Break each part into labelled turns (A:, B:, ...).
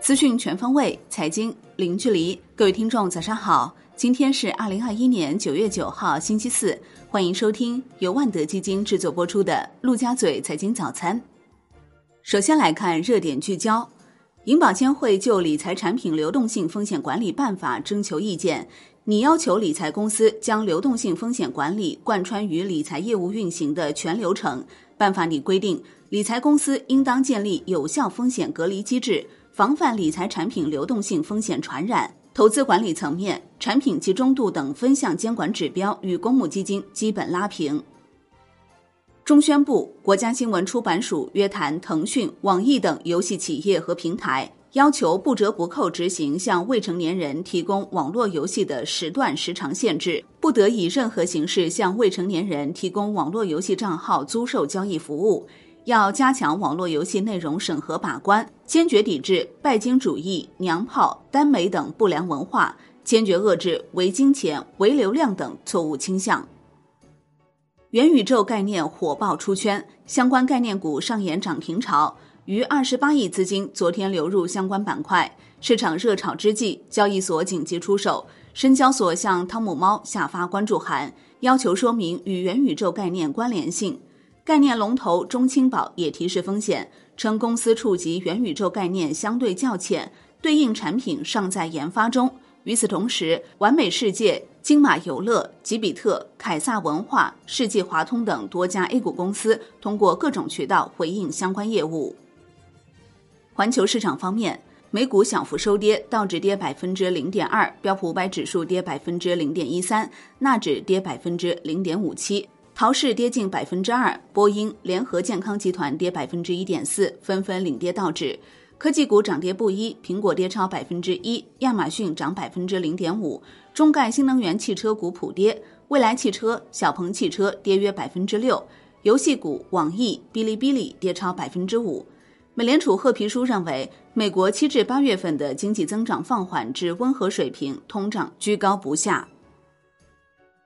A: 资讯全方位，财经零距离。各位听众，早上好！今天是二零二一年九月九号，星期四。欢迎收听由万德基金制作播出的《陆家嘴财经早餐》。首先来看热点聚焦：银保监会就理财产品流动性风险管理办法征求意见。拟要求理财公司将流动性风险管理贯穿于理财业务运行的全流程。办法拟规定，理财公司应当建立有效风险隔离机制，防范理财产品流动性风险传染。投资管理层面，产品集中度等分项监管指标与公募基金基本拉平。中宣部、国家新闻出版署约谈腾讯、网易等游戏企业和平台。要求不折不扣执行向未成年人提供网络游戏的时段时长限制，不得以任何形式向未成年人提供网络游戏账号租售交易服务。要加强网络游戏内容审核把关，坚决抵制拜金主义、娘炮、耽美等不良文化，坚决遏制唯金钱、唯流量等错误倾向。元宇宙概念火爆出圈，相关概念股上演涨停潮。逾二十八亿资金昨天流入相关板块，市场热炒之际，交易所紧急出手。深交所向汤姆猫下发关注函，要求说明与元宇宙概念关联性。概念龙头中青宝也提示风险，称公司触及元宇宙概念相对较浅，对应产品尚在研发中。与此同时，完美世界、金马游乐、吉比特、凯撒文化、世纪华通等多家 A 股公司通过各种渠道回应相关业务。环球市场方面，美股小幅收跌，道指跌百分之零点二，标普五百指数跌百分之零点一三，纳指跌百分之零点五七，陶氏跌近百分之二，波音、联合健康集团跌百分之一点四，纷纷领跌道指。科技股涨跌不一，苹果跌超百分之一，亚马逊涨百分之零点五，中概新能源汽车股普跌，蔚来汽车、小鹏汽车跌约百分之六，游戏股网易、哔哩哔哩跌超百分之五。美联储褐皮书认为，美国七至八月份的经济增长放缓至温和水平，通胀居高不下。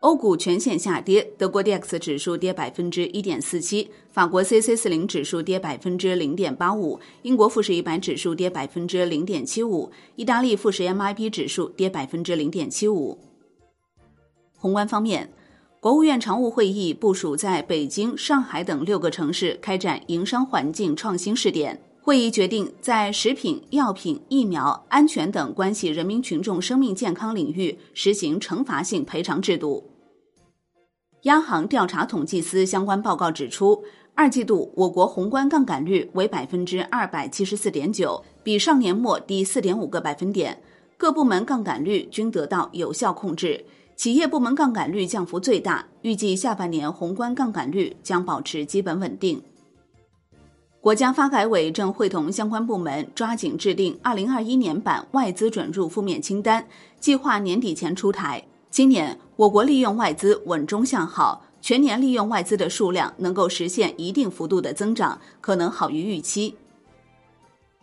A: 欧股全线下跌，德国 D X 指数跌百分之一点四七，法国 C C 四零指数跌百分之零点八五，英国富时一百指数跌百分之零点七五，意大利富时 M I P 指数跌百分之零点七五。宏观方面。国务院常务会议部署在北京、上海等六个城市开展营商环境创新试点。会议决定，在食品药品、疫苗安全等关系人民群众生命健康领域实行惩罚性赔偿制度。央行调查统计司相关报告指出，二季度我国宏观杠杆率为百分之二百七十四点九，比上年末低四点五个百分点，各部门杠杆率均得到有效控制。企业部门杠杆率降幅最大，预计下半年宏观杠杆率将保持基本稳定。国家发改委正会同相关部门抓紧制定二零二一年版外资准入负面清单，计划年底前出台。今年我国利用外资稳中向好，全年利用外资的数量能够实现一定幅度的增长，可能好于预期。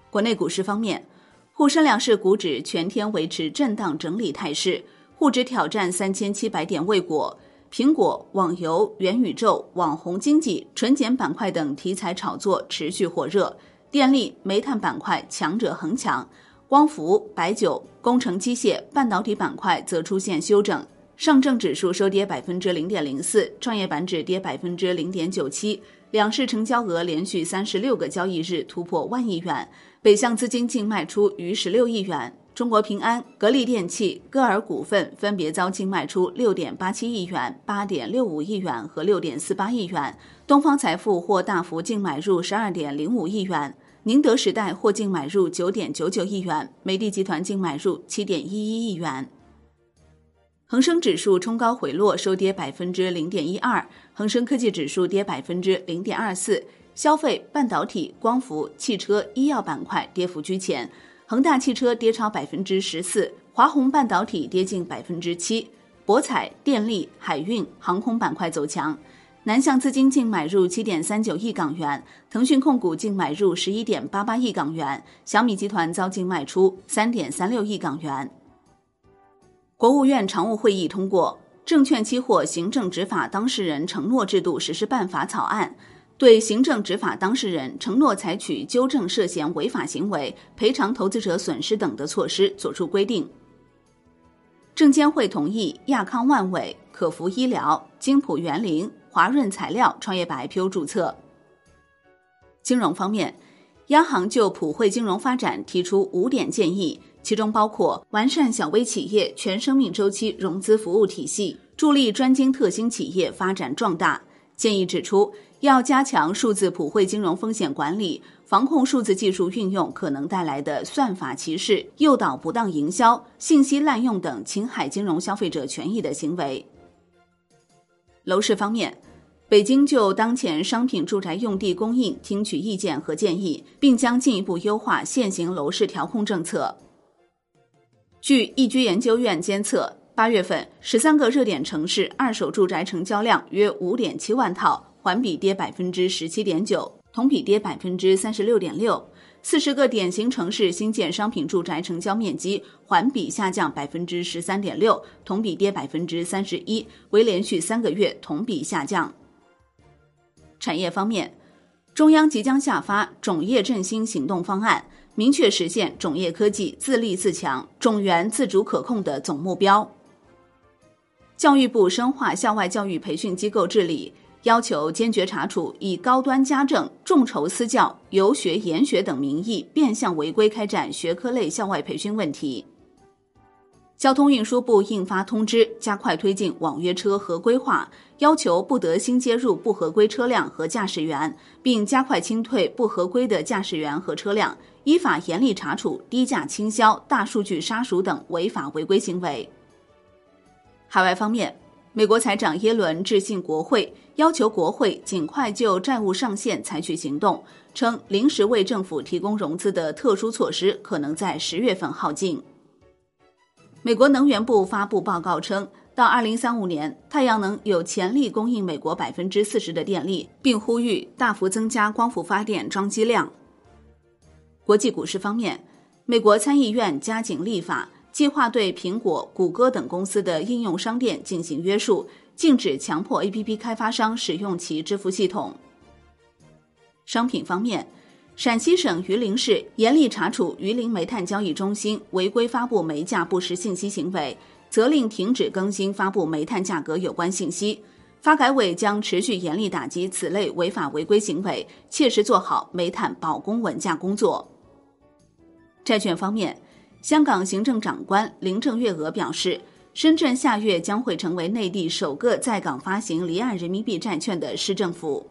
A: 国内股市方面，沪深两市股指全天维持震荡整理态势。沪指挑战三千七百点未果，苹果、网游、元宇宙、网红经济、纯碱板块等题材炒作持续火热，电力、煤炭板块强者恒强，光伏、白酒、工程机械、半导体板块则出现休整。上证指数收跌百分之零点零四，创业板指跌百分之零点九七，两市成交额连续三十六个交易日突破万亿元，北向资金净卖出逾十六亿元。中国平安、格力电器、歌尔股份分别遭净卖出六点八七亿元、八点六五亿元和六点四八亿元。东方财富或大幅净买入十二点零五亿元，宁德时代或净买入九点九九亿元，美的集团净买入七点一一亿元。恒生指数冲高回落，收跌百分之零点一二，恒生科技指数跌百分之零点二四，消费、半导体、光伏、汽车、医药板块跌幅居前。恒大汽车跌超百分之十四，华虹半导体跌近百分之七，博彩、电力、海运、航空板块走强。南向资金净买入七点三九亿港元，腾讯控股净买入十一点八八亿港元，小米集团遭净卖出三点三六亿港元。国务院常务会议通过《证券期货行政执法当事人承诺制度实施办法》草案。对行政执法当事人承诺采取纠正涉嫌违法行为、赔偿投资者损失等的措施作出规定。证监会同意亚康万伟、可孚医疗、金普园林、华润材料创业板 IPO 注册。金融方面，央行就普惠金融发展提出五点建议，其中包括完善小微企业全生命周期融资服务体系，助力专精特新企业发展壮大。建议指出，要加强数字普惠金融风险管理，防控数字技术运用可能带来的算法歧视、诱导不当营销、信息滥用等侵害金融消费者权益的行为。楼市方面。北京就当前商品住宅用地供应听取意见和建议，并将进一步优化现行楼市调控政策。据易居研究院监测，八月份十三个热点城市二手住宅成交量约五点七万套，环比跌百分之十七点九，同比跌百分之三十六点六。四十个典型城市新建商品住宅成交面积环比下降百分之十三点六，同比跌百分之三十一，为连续三个月同比下降。产业方面，中央即将下发种业振兴行动方案，明确实现种业科技自立自强、种源自主可控的总目标。教育部深化校外教育培训机构治理，要求坚决查处以高端家政、众筹私教、游学研学等名义变相违规开展学科类校外培训问题。交通运输部印发通知，加快推进网约车合规化，要求不得新接入不合规车辆和驾驶员，并加快清退不合规的驾驶员和车辆，依法严厉查处低价倾销、大数据杀熟等违法违规行为。海外方面，美国财长耶伦致信国会，要求国会尽快就债务上限采取行动，称临时为政府提供融资的特殊措施可能在十月份耗尽。美国能源部发布报告称，到二零三五年，太阳能有潜力供应美国百分之四十的电力，并呼吁大幅增加光伏发电装机量。国际股市方面，美国参议院加紧立法，计划对苹果、谷歌等公司的应用商店进行约束，禁止强迫 APP 开发商使用其支付系统。商品方面。陕西省榆林市严厉查处榆林煤炭交易中心违规发布煤价不实信息行为，责令停止更新发布煤炭价格有关信息。发改委将持续严厉打击此类违法违规行为，切实做好煤炭保供稳价工作。债券方面，香港行政长官林郑月娥表示，深圳下月将会成为内地首个在港发行离岸人民币债券的市政府。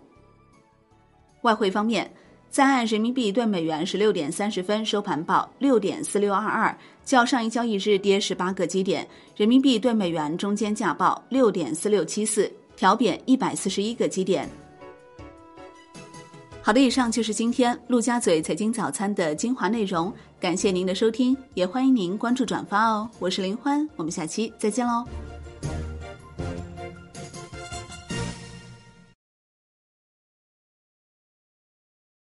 A: 外汇方面。在岸人民币兑美元十六点三十分收盘报六点四六二二，较上一交易日跌十八个基点。人民币兑美元中间价报六点四六七四，调贬一百四十一个基点。好的，以上就是今天陆家嘴财经早餐的精华内容，感谢您的收听，也欢迎您关注转发哦。我是林欢，我们下期再见喽。